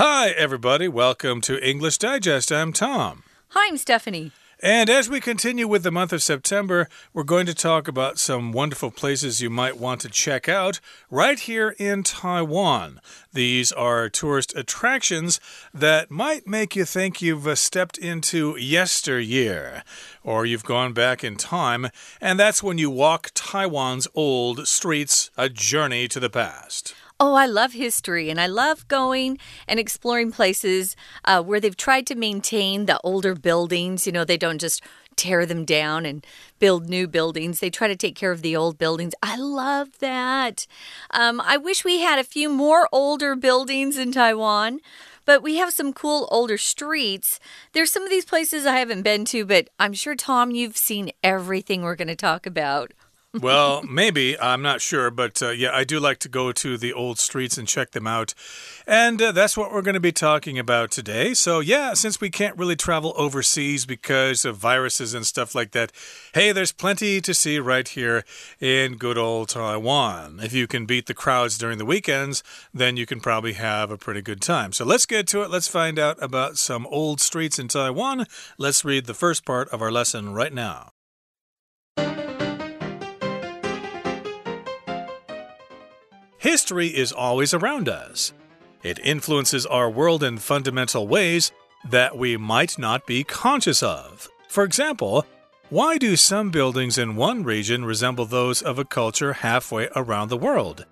Hi, everybody. Welcome to English Digest. I'm Tom. Hi, I'm Stephanie. And as we continue with the month of September, we're going to talk about some wonderful places you might want to check out right here in Taiwan. These are tourist attractions that might make you think you've uh, stepped into yesteryear or you've gone back in time, and that's when you walk Taiwan's old streets, a journey to the past. Oh, I love history and I love going and exploring places uh, where they've tried to maintain the older buildings. You know, they don't just tear them down and build new buildings. They try to take care of the old buildings. I love that. Um, I wish we had a few more older buildings in Taiwan. But we have some cool older streets. There's some of these places I haven't been to, but I'm sure, Tom, you've seen everything we're going to talk about well, maybe. I'm not sure. But uh, yeah, I do like to go to the old streets and check them out. And uh, that's what we're going to be talking about today. So, yeah, since we can't really travel overseas because of viruses and stuff like that, hey, there's plenty to see right here in good old Taiwan. If you can beat the crowds during the weekends, then you can probably have a pretty good time. So, let's get to it. Let's find out about some old streets in Taiwan. Let's read the first part of our lesson right now. History is always around us. It influences our world in fundamental ways that we might not be conscious of. For example, why do some buildings in one region resemble those of a culture halfway around the world?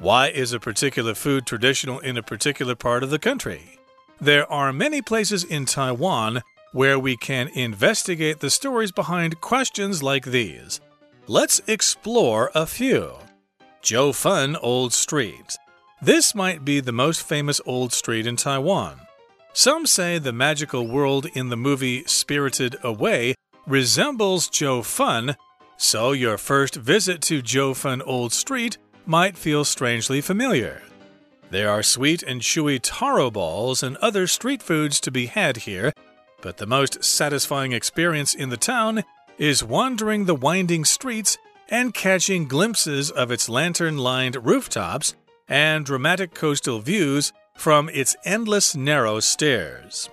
Why is a particular food traditional in a particular part of the country? There are many places in Taiwan where we can investigate the stories behind questions like these. Let's explore a few. Jiufen Old Street. This might be the most famous old street in Taiwan. Some say the magical world in the movie Spirited Away resembles Jiufen, so your first visit to Jiufen Old Street might feel strangely familiar. There are sweet and chewy taro balls and other street foods to be had here, but the most satisfying experience in the town is wandering the winding streets and catching glimpses of its lantern lined rooftops and dramatic coastal views from its endless narrow stairs.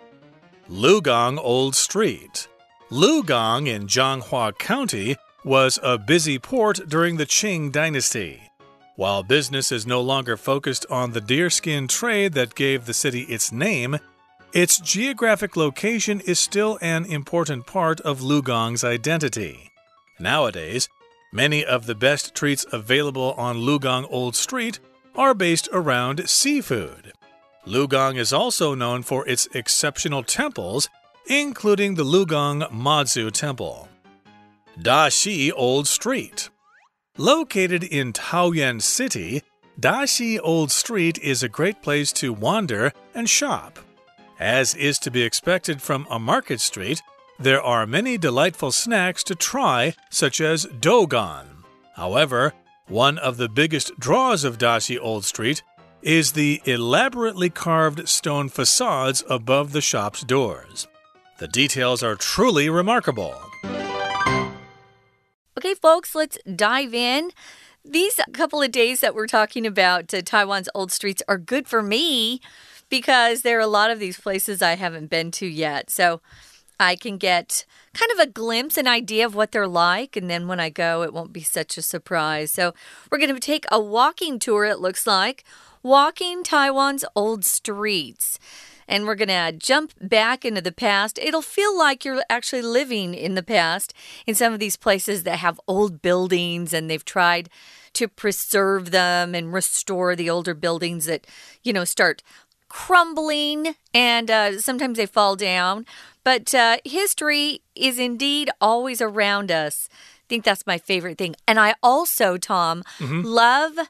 Lugong Old Street. Lugong in Changhua County was a busy port during the Qing dynasty. While business is no longer focused on the deerskin trade that gave the city its name, its geographic location is still an important part of Lugong's identity. Nowadays, Many of the best treats available on Lugong Old Street are based around seafood. Lugong is also known for its exceptional temples, including the Lugong Mazu Temple. Daxi Old Street. Located in Taoyuan City, Daxi Old Street is a great place to wander and shop. As is to be expected from a market street, there are many delightful snacks to try, such as dogan. However, one of the biggest draws of Daxi Old Street is the elaborately carved stone facades above the shop's doors. The details are truly remarkable. Okay, folks, let's dive in. These couple of days that we're talking about uh, Taiwan's old streets are good for me because there are a lot of these places I haven't been to yet. So I can get kind of a glimpse, an idea of what they're like. And then when I go, it won't be such a surprise. So we're going to take a walking tour, it looks like, walking Taiwan's old streets. And we're going to jump back into the past. It'll feel like you're actually living in the past in some of these places that have old buildings and they've tried to preserve them and restore the older buildings that, you know, start crumbling and uh, sometimes they fall down. But uh, history is indeed always around us. I think that's my favorite thing. And I also, Tom, mm -hmm. love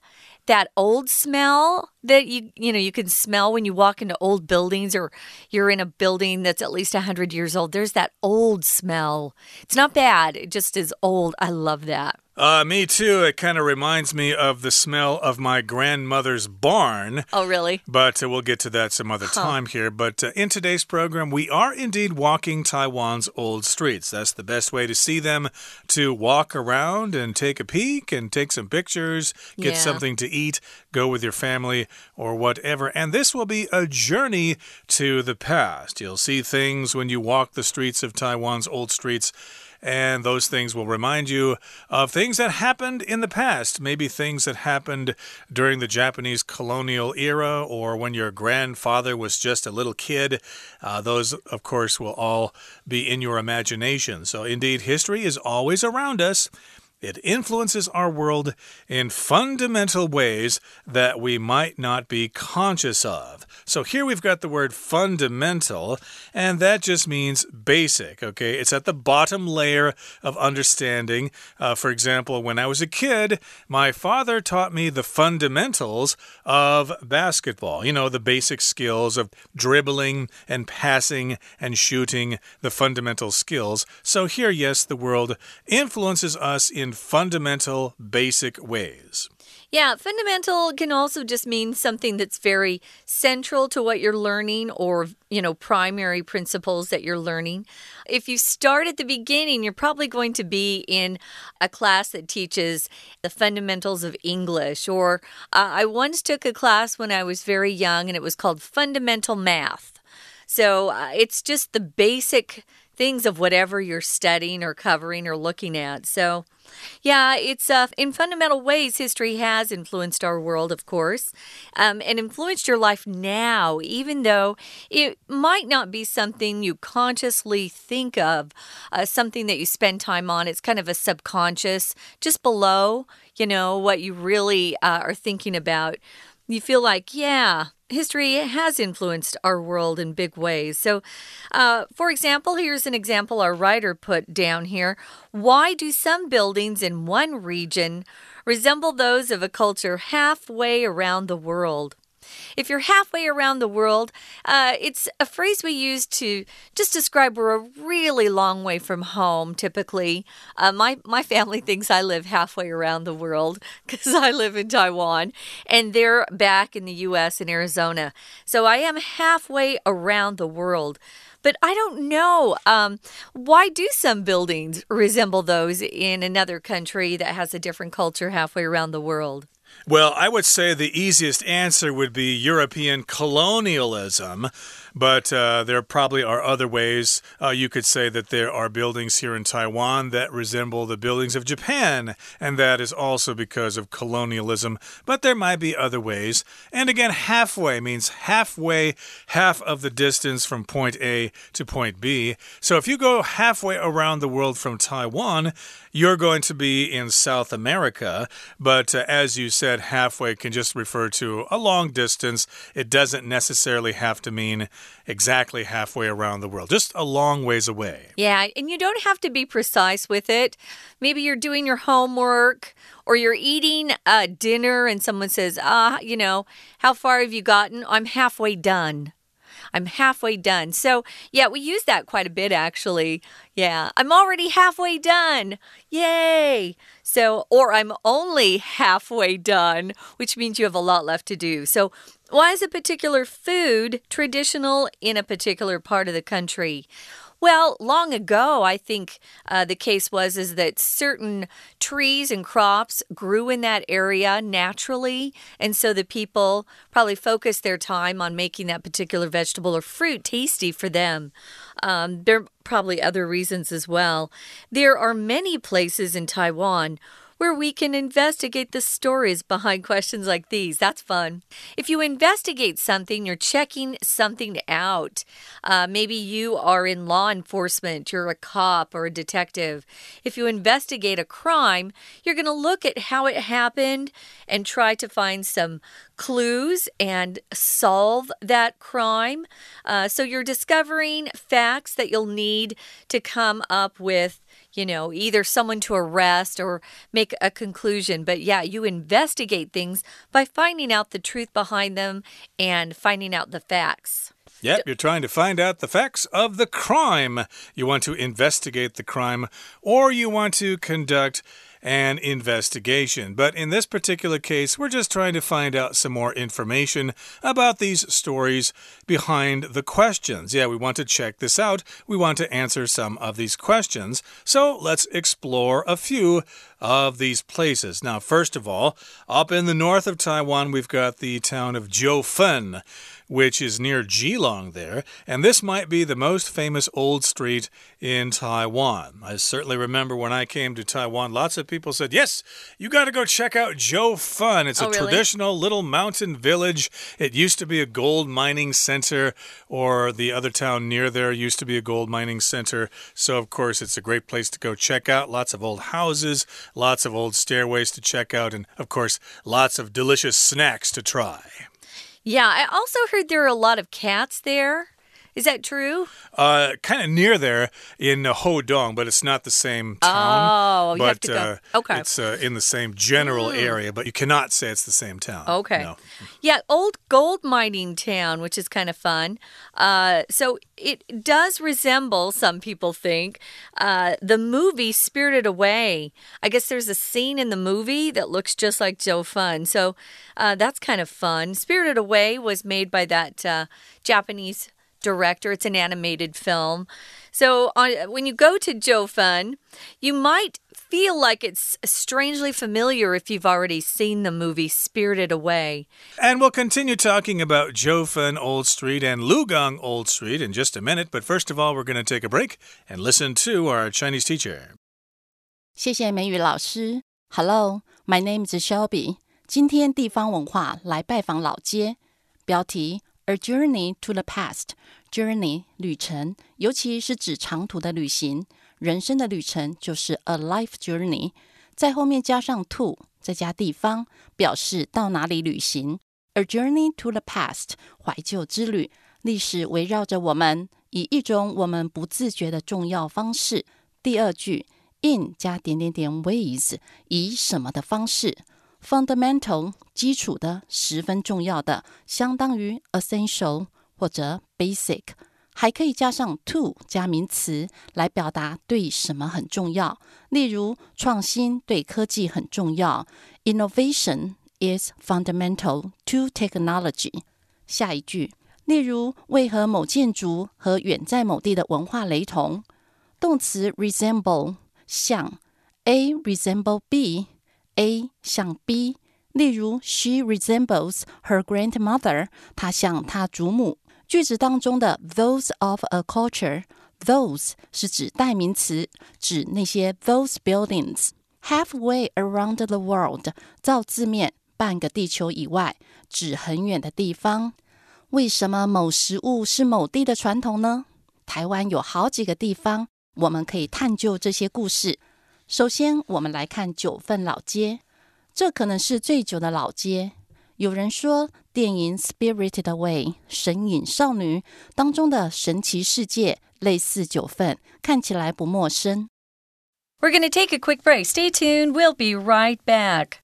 that old smell that you you know you can smell when you walk into old buildings or you're in a building that's at least 100 years old there's that old smell it's not bad it just is old i love that Uh, me too. It kind of reminds me of the smell of my grandmother's barn. Oh, really? But uh, we'll get to that some other huh. time here. But uh, in today's program, we are indeed walking Taiwan's old streets. That's the best way to see them to walk around and take a peek and take some pictures, get yeah. something to eat, go with your family or whatever. And this will be a journey to the past. You'll see things when you walk the streets of Taiwan's old streets and those things will remind you of things that happened in the past, maybe things that happened during the Japanese colonial era or when your grandfather was just a little kid. Uh, those, of course, will all be in your imagination. So, indeed, history is always around us. It influences our world in fundamental ways that we might not be conscious of. So here we've got the word fundamental, and that just means basic, okay? It's at the bottom layer of understanding. Uh, for example, when I was a kid, my father taught me the fundamentals of basketball. You know, the basic skills of dribbling and passing and shooting, the fundamental skills. So here, yes, the world influences us in in fundamental, basic ways. Yeah, fundamental can also just mean something that's very central to what you're learning or, you know, primary principles that you're learning. If you start at the beginning, you're probably going to be in a class that teaches the fundamentals of English. Or uh, I once took a class when I was very young and it was called Fundamental Math. So uh, it's just the basic things of whatever you're studying or covering or looking at. So, yeah, it's uh, in fundamental ways, history has influenced our world, of course, um, and influenced your life now, even though it might not be something you consciously think of, uh, something that you spend time on. It's kind of a subconscious, just below, you know, what you really uh, are thinking about. You feel like, yeah, history has influenced our world in big ways. So, uh, for example, here's an example our writer put down here. Why do some buildings in one region resemble those of a culture halfway around the world? If you're halfway around the world, uh, it's a phrase we use to just describe we're a really long way from home. Typically, uh, my my family thinks I live halfway around the world because I live in Taiwan, and they're back in the U.S. in Arizona. So I am halfway around the world. But I don't know. Um, why do some buildings resemble those in another country that has a different culture halfway around the world? Well, I would say the easiest answer would be European colonialism. But uh, there probably are other ways. Uh, you could say that there are buildings here in Taiwan that resemble the buildings of Japan, and that is also because of colonialism. But there might be other ways. And again, halfway means halfway, half of the distance from point A to point B. So if you go halfway around the world from Taiwan, you're going to be in South America. But uh, as you said, halfway can just refer to a long distance. It doesn't necessarily have to mean exactly halfway around the world, just a long ways away. Yeah, and you don't have to be precise with it. Maybe you're doing your homework or you're eating a dinner and someone says, ah, you know, how far have you gotten? I'm halfway done. I'm halfway done. So, yeah, we use that quite a bit actually. Yeah, I'm already halfway done. Yay! So, or I'm only halfway done, which means you have a lot left to do. So, why is a particular food traditional in a particular part of the country? Well, long ago, I think uh, the case was is that certain trees and crops grew in that area naturally, and so the people probably focused their time on making that particular vegetable or fruit tasty for them. Um, there are probably other reasons as well. There are many places in Taiwan where we can investigate the stories behind questions like these. That's fun. If you investigate something, you're checking something out. Uh, maybe you are in law enforcement, you're a cop or a detective. If you investigate a crime, you're going to look at how it happened and try to find some clues and solve that crime. Uh, so you're discovering facts that you'll need to come up with you know, either someone to arrest or make a conclusion. But yeah, you investigate things by finding out the truth behind them and finding out the facts. Yep, you're trying to find out the facts of the crime. You want to investigate the crime, or you want to conduct and investigation. But in this particular case, we're just trying to find out some more information about these stories behind the questions. Yeah, we want to check this out. We want to answer some of these questions. So let's explore a few of these places. Now, first of all, up in the north of Taiwan, we've got the town of Jiufen which is near Keelung there, and this might be the most famous old street in Taiwan. I certainly remember when I came to Taiwan, lots of people said, Yes, you got to go check out Jiufen. It's oh, a really? traditional little mountain village. It used to be a gold mining center, or the other town near there used to be a gold mining center. So, of course, it's a great place to go check out. Lots of old houses, lots of old stairways to check out, and, of course, lots of delicious snacks to try. Yeah, I also heard there are a lot of cats there. Is that true? Uh, kind of near there in uh, Houtong, but it's not the same town. Oh, you but, have to go. Uh, okay. It's uh, in the same general area, but you cannot say it's the same town. Okay. No. Yeah, old gold mining town, which is kind of fun. Uh, so it does resemble, some people think, uh, the movie Spirited Away. I guess there's a scene in the movie that looks just like Jiufen. So uh, that's kind of fun. Spirited Away was made by that uh, Japanese director. It's an animated film. So on, when you go to Jiufen, you might feel like it's strangely familiar if you've already seen the movie Spirited Away. And we'll continue talking about Jiufen Old Street and Lugong Old Street in just a minute, but first of all, we're going to take a break and listen to our Chinese teacher. 谢谢美语老师。Hello, my name is Shelby. 今天地方文化来拜访老街，标题 A Journey to the Past Journey 旅程，尤其是指长途的旅行。人生的旅程就是 a life journey，在后面加上 to，再加地方，表示到哪里旅行。A journey to the past，怀旧之旅，历史围绕着我们，以一种我们不自觉的重要方式。第二句 in 加点点点 ways，以什么的方式？Fundamental 基础的，十分重要的，相当于 essential 或者 basic。还可以加上 to 加名词来表达对什么很重要，例如创新对科技很重要，innovation is fundamental to technology。下一句，例如为何某建筑和远在某地的文化雷同？动词 resemble 像，A resemble B，A 像 B。例如，She resembles her grandmother，她像她祖母。句子当中的 those of a culture，those 是指代名词，指那些 those buildings。Halfway around the world，照字面，半个地球以外，指很远的地方。为什么某食物是某地的传统呢？台湾有好几个地方，我们可以探究这些故事。首先，我们来看九份老街，这可能是最久的老街。有人说，电影《Spirited Away》神隐少女当中的神奇世界类似九份，看起来不陌生。 We're going to take a quick break. Stay tuned. We'll be right back.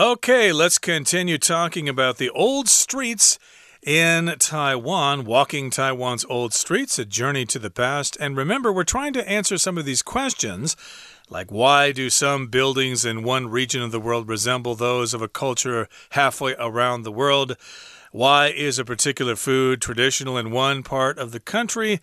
Okay, let's continue talking about the old streets in Taiwan, walking Taiwan's old streets, a journey to the past. And remember, we're trying to answer some of these questions. Like, why do some buildings in one region of the world resemble those of a culture halfway around the world? Why is a particular food traditional in one part of the country?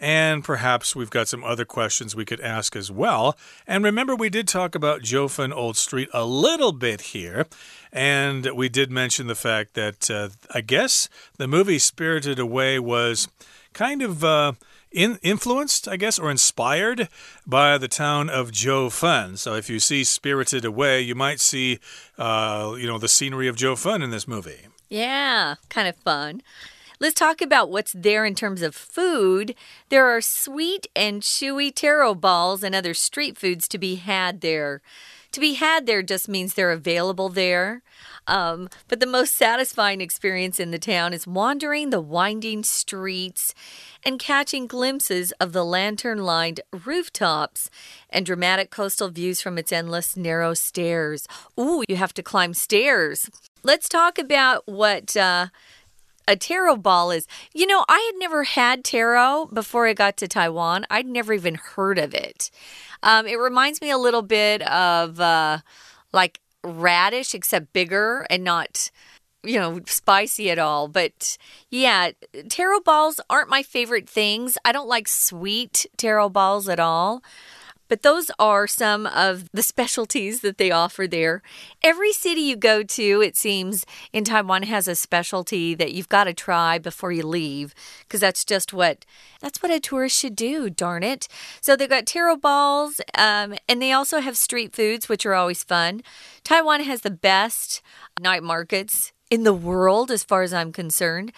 And perhaps we've got some other questions we could ask as well. And remember, we did talk about Jiufen Old Street a little bit here. And we did mention the fact that uh, I guess the movie Spirited Away was kind of. Uh, in, influenced, I guess, or inspired by the town of Jiufen. So if you see Spirited Away, you might see, uh, you know, the scenery of Jiufen in this movie. Yeah, kind of fun. Let's talk about what's there in terms of food. There are sweet and chewy taro balls and other street foods to be had there. To be had there just means they're available there. Um, but the most satisfying experience in the town is wandering the winding streets and catching glimpses of the lantern lined rooftops and dramatic coastal views from its endless narrow stairs. Ooh, you have to climb stairs. Let's talk about what. Uh, a taro ball is. You know, I had never had taro before I got to Taiwan. I'd never even heard of it. Um, it reminds me a little bit of uh, like radish, except bigger and not you know, spicy at all. But yeah, taro balls aren't my favorite things. I don't like sweet taro balls at all. But those are some of the specialties that they offer there. Every city you go to, it seems, in Taiwan has a specialty that you've got to try before you leave, because that's just what that's what a tourist should do. Darn it! So they've got taro balls, um, and they also have street foods, which are always fun. Taiwan has the best night markets in the world, as far as I'm concerned.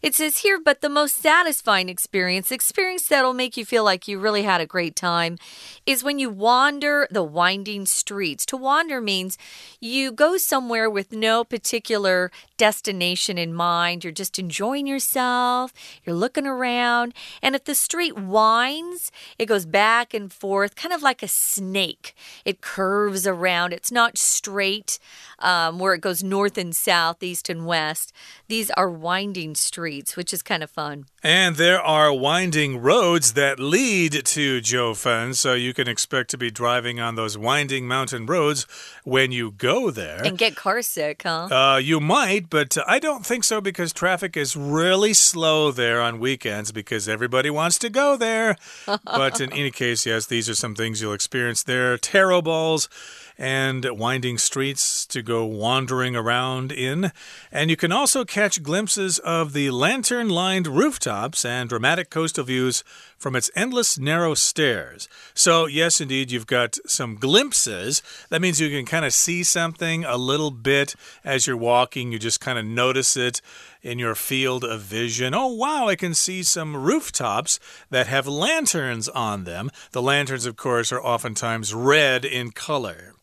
It says here, but the most satisfying experience, experience that'll make you feel like you really had a great time, is when you wander the winding streets. To wander means you go somewhere with no particular destination in mind. You're just enjoying yourself, you're looking around. And if the street winds, it goes back and forth, kind of like a snake. It curves around, it's not straight um, where it goes north and south, east and west. These are winding streets which is kind of fun. And there are winding roads that lead to Jiufen, so you can expect to be driving on those winding mountain roads when you go there. And get car sick, huh? Uh, you might, but I don't think so because traffic is really slow there on weekends because everybody wants to go there. but in any case, yes, these are some things you'll experience there. Taro balls and winding streets to go wandering around in. And you can also catch glimpses of the lantern lined rooftops and dramatic coastal views from its endless narrow stairs. So, yes, indeed, you've got some glimpses. That means you can kind of see something a little bit as you're walking. You just kind of notice it in your field of vision. Oh, wow, I can see some rooftops that have lanterns on them. The lanterns, of course, are oftentimes red in color.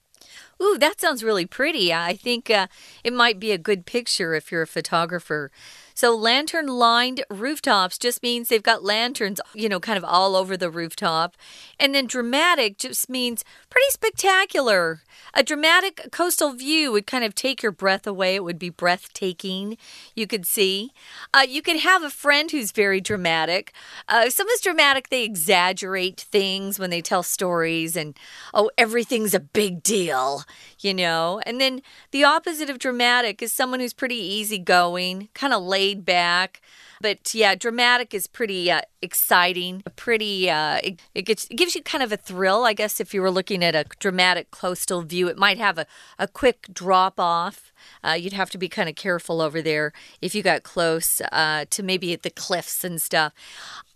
Ooh, that sounds really pretty. I think uh, it might be a good picture if you're a photographer. So, lantern lined rooftops just means they've got lanterns, you know, kind of all over the rooftop. And then dramatic just means pretty spectacular. A dramatic coastal view would kind of take your breath away. It would be breathtaking, you could see. Uh, you could have a friend who's very dramatic. Uh, someone's dramatic, they exaggerate things when they tell stories, and oh, everything's a big deal, you know. And then the opposite of dramatic is someone who's pretty easygoing, kind of laid laid back. But yeah, dramatic is pretty uh, exciting. Pretty, uh, it, it, gets, it gives you kind of a thrill, I guess. If you were looking at a dramatic coastal view, it might have a, a quick drop off. Uh, you'd have to be kind of careful over there if you got close uh, to maybe the cliffs and stuff.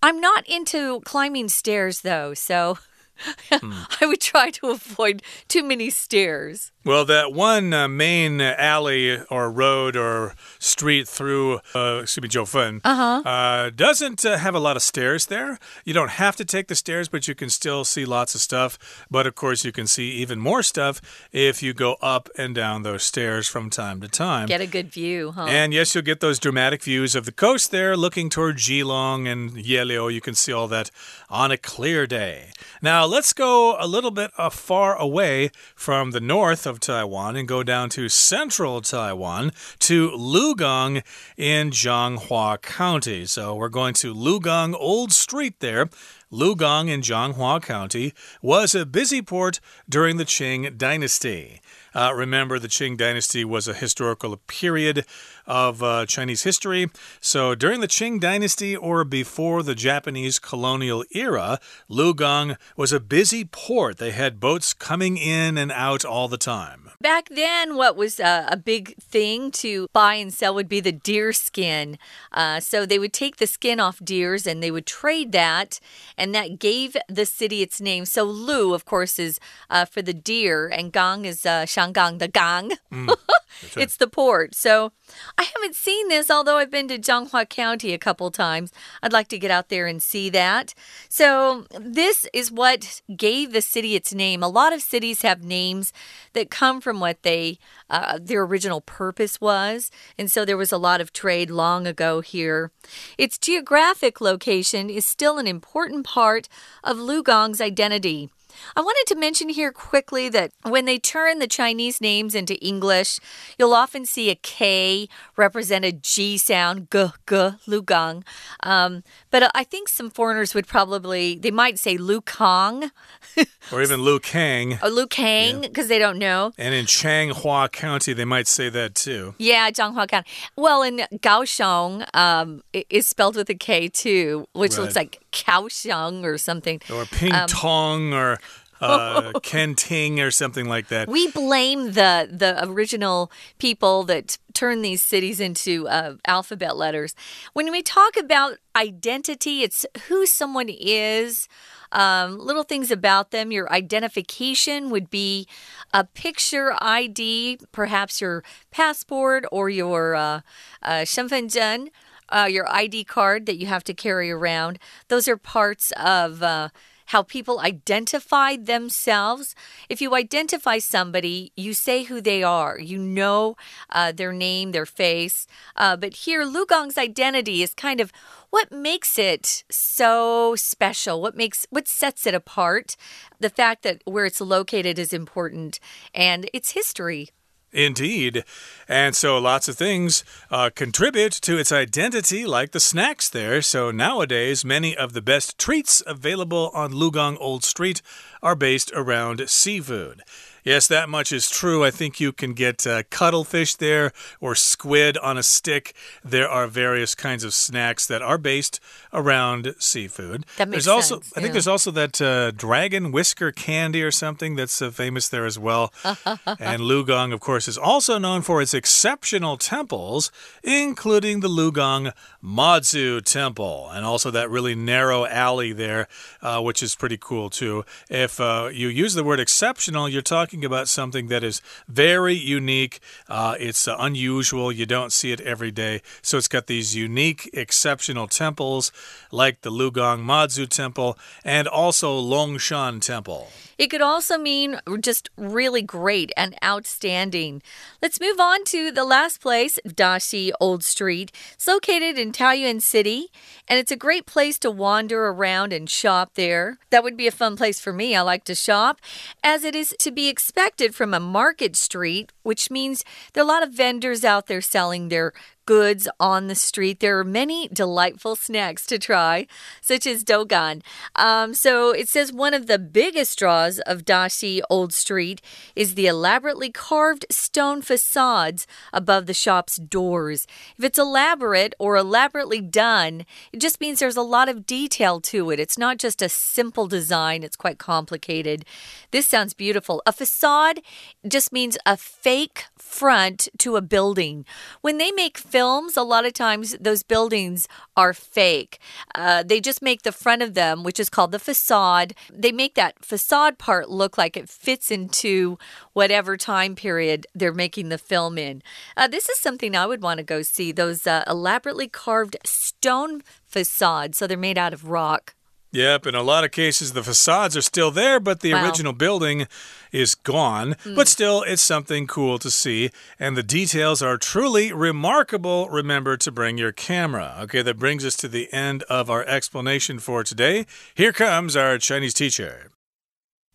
I'm not into climbing stairs though, so I would try to avoid too many stairs. Well, that one uh, main alley or road or street through, uh, excuse me, Jiufen, uh-huh. uh, doesn't uh, have a lot of stairs there. You don't have to take the stairs, but you can still see lots of stuff. But of course, you can see even more stuff if you go up and down those stairs from time to time. Get a good view, huh? And yes, you'll get those dramatic views of the coast there, looking toward Keelung and Yeliu. You can see all that on a clear day. Now, let's go a little bit uh, far away from the north of Taiwan and go down to central Taiwan to Lugong in Changhua County. So we're going to Lugong Old Street there. Lugong in Changhua County was a busy port during the Qing dynasty. Uh, remember, the Qing dynasty was a historical period of uh, Chinese history. So during the Qing dynasty or before the Japanese colonial era, Lugang was a busy port. They had boats coming in and out all the time. Back then, what was uh, a big thing to buy and sell would be the deer skin. Uh, so they would take the skin off deers and they would trade that, and that gave the city its name. So Lu, of course, is uh, for the deer, and Gong is uh, Shangang, the Gong. Mm. right. It's the port. So I haven't seen this, although I've been to Changhua County a couple times. I'd like to get out there and see that. So this is what gave the city its name. A lot of cities have names that come from what they uh, their original purpose was, and so there was a lot of trade long ago here. Its geographic location is still an important part of Lugong's identity. I wanted to mention here quickly that when they turn the Chinese names into English, you'll often see a K represent a G sound, g, g, Lugang. Um, but I think some foreigners would probably, they might say Lu Kong. or even Lu Kang. Or Lu Kang, because yeah. they don't know. And in Changhua County, they might say that too. Yeah, Changhua County. Well, in Kaohsiung, um, is spelled with a K too, which right. looks like Kaohsiung or something. Or Ping um, Tong or uh, Kenting or something like that. We blame the the original people that turn these cities into uh, alphabet letters. When we talk about identity, it's who someone is. Um, little things about them. Your identification would be a picture ID, perhaps your passport or your uh, uh, 身份证, uh, your ID card that you have to carry around. Those are parts of uh, how people identify themselves. If you identify somebody, you say who they are, you know uh, their name, their face. Uh, but here, Lugong's identity is kind of what makes it so special? What makes what sets it apart? The fact that where it's located is important and its history. Indeed. And so lots of things uh, contribute to its identity, like the snacks there. So nowadays, many of the best treats available on Lugong Old Street are based around seafood. Yes, that much is true. I think you can get uh, cuttlefish there or squid on a stick. There are various kinds of snacks that are based around seafood. That makes there's also, sense. I think there's also that uh, dragon whisker candy or something that's uh, famous there as well. and Lugong, of course, is also known for its exceptional temples, including the Lugong Mazu Temple, and also that really narrow alley there, uh, which is pretty cool too. If uh, you use the word exceptional, you're talking talking about something that is very unique. Uh, it's uh, unusual. You don't see it every day. So it's got these unique, exceptional temples like the Lugong Mazu Temple and also Longshan Temple. It could also mean just really great and outstanding. Let's move on to the last place, Daxi Old Street. It's located in Taoyuan City, and it's a great place to wander around and shop there. That would be a fun place for me. I like to shop, as it is to be expected from a market street, which means there are a lot of vendors out there selling their goods on the street. There are many delightful snacks to try, such as dogan. Um, so it says one of the biggest draws of Daxi Old Street is the elaborately carved stone facades above the shop's doors. If it's elaborate or elaborately done, it just means there's a lot of detail to it. It's not just a simple design, it's quite complicated. This sounds beautiful. A facade just means a fake front to a building. When they make films, a lot of times those buildings are fake. Uh, they just make the front of them, which is called the facade, they make that facade part look like it fits into whatever time period they're making the film in. Uh, this is something I would want to go see those uh, elaborately carved stone facades. So they're made out of rock. Yep, in a lot of cases, the facades are still there, but the wow. original building is gone. Mm. But still, it's something cool to see, and the details are truly remarkable. Remember to bring your camera. Okay, that brings us to the end of our explanation for today. Here comes our Chinese teacher.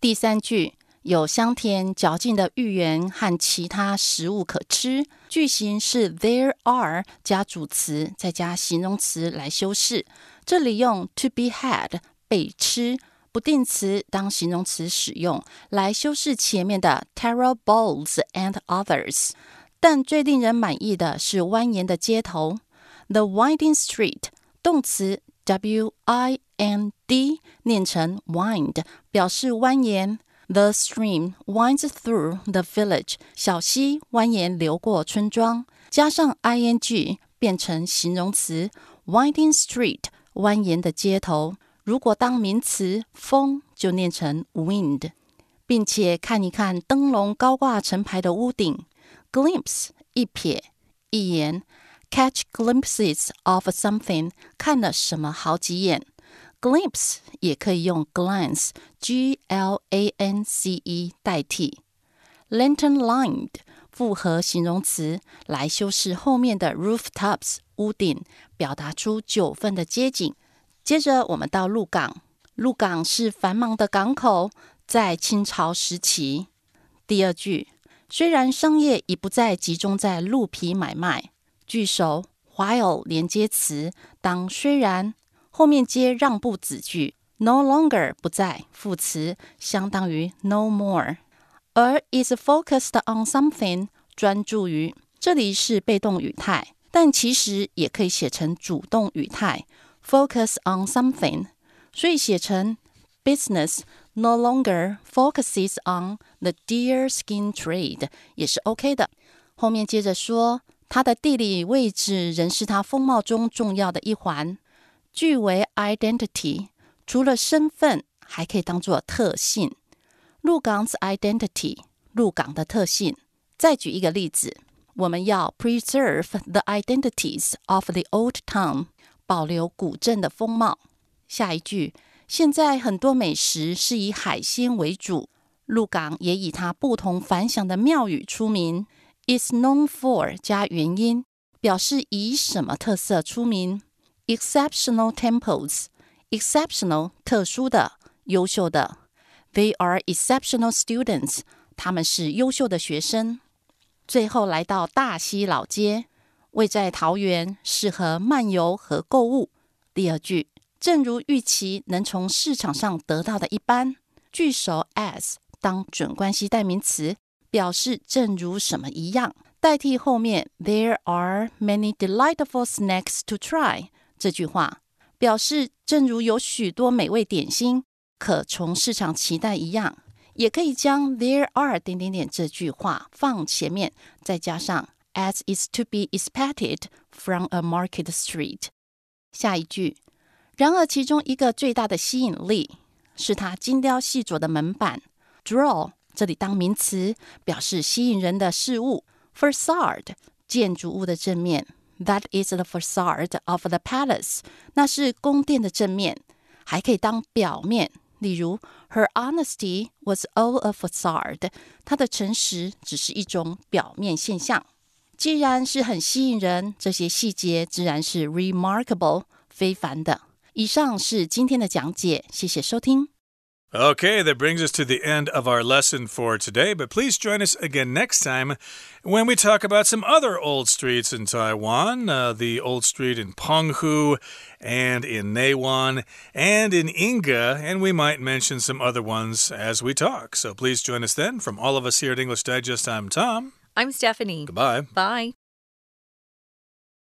第三句有香甜嚼劲的芋圆和其他食物可吃。句型是 there are 加主词再加形容词来修饰。 这里用 to be had 被吃不定词当形容词使用，来修饰前面的 taro bowls and others。但最令人满意的是蜿蜒的街头，the winding street。动词 w i n d 念成 wind，表示蜿蜒。The stream winds through the village。小溪蜿蜒流过村庄，加上 i n g 变成形容词 winding street。蜿蜒的街头，如果当名词，风就念成 wind，并且看一看灯笼高挂成排的屋顶，glimpse 一瞥、一眼，catch glimpses of something 看了什么好几眼。glimpse 也可以用 glance，g l a n c e 代替。lantern-lined 复合形容词来修饰后面的 rooftops 屋顶，表达出九份的街景。接着我们到鹿港，鹿港是繁忙的港口，在清朝时期。第二句。虽然商业已不再集中在鹿皮买卖，句首 while 连接词当虽然后面接让步子句，no longer 不再副词相当于 no more，而 is focused on something 专注于这里是被动语态，但其实也可以写成主动语态 focus on something，所以写成 business。no longer focuses on the deer skin trade 也是 OK 的。后面接着说，它的地理位置仍是它风貌中重要的一环，据为 identity，除了身份，还可以当做特性。鹿港 's identity，鹿港的特性。再举一个例子，我们要 preserve the identities of the old town，保留古镇的风貌。下一句。现在很多美食是以海鲜为主，鹿港也以它不同凡响的庙宇出名。is known for 加原因，表示以什么特色出名。exceptional temples，exceptional 特殊的、优秀的。They are exceptional students，他们是优秀的学生。最后来到大溪老街，位在桃园，适合漫游和购物。第二句。正如预期能从市场上得到的一般，句首 as 当准关系代名词，表示正如什么一样，代替后面 There are many delightful snacks to try 这句话，表示正如有许多美味点心可从市场期待一样，也可以将 There are 点点点这句话放前面，再加上 as is to be expected from a market street。下一句。然而，其中一个最大的吸引力是它精雕细琢的门板。Draw 这里当名词，表示吸引人的事物。Facade 建筑物的正面，That is the facade of the palace，那是宫殿的正面，还可以当表面。 例如，Her honesty was all a facade，她的诚实只是一种表面现象。既然是很吸引人，这些细节自然是 remarkable，非凡的。以上是今天的讲解，谢谢收听。Okay, that brings us to the end of our lesson for today, but please join us again next time when we talk about some other old streets in Taiwan uh, the old street in Penghu and in Neiwan and in Yingge, and we might mention some other ones as we talk. So please join us then. From all of us here at English Digest, I'm Tom. I'm Stephanie. Goodbye. Bye.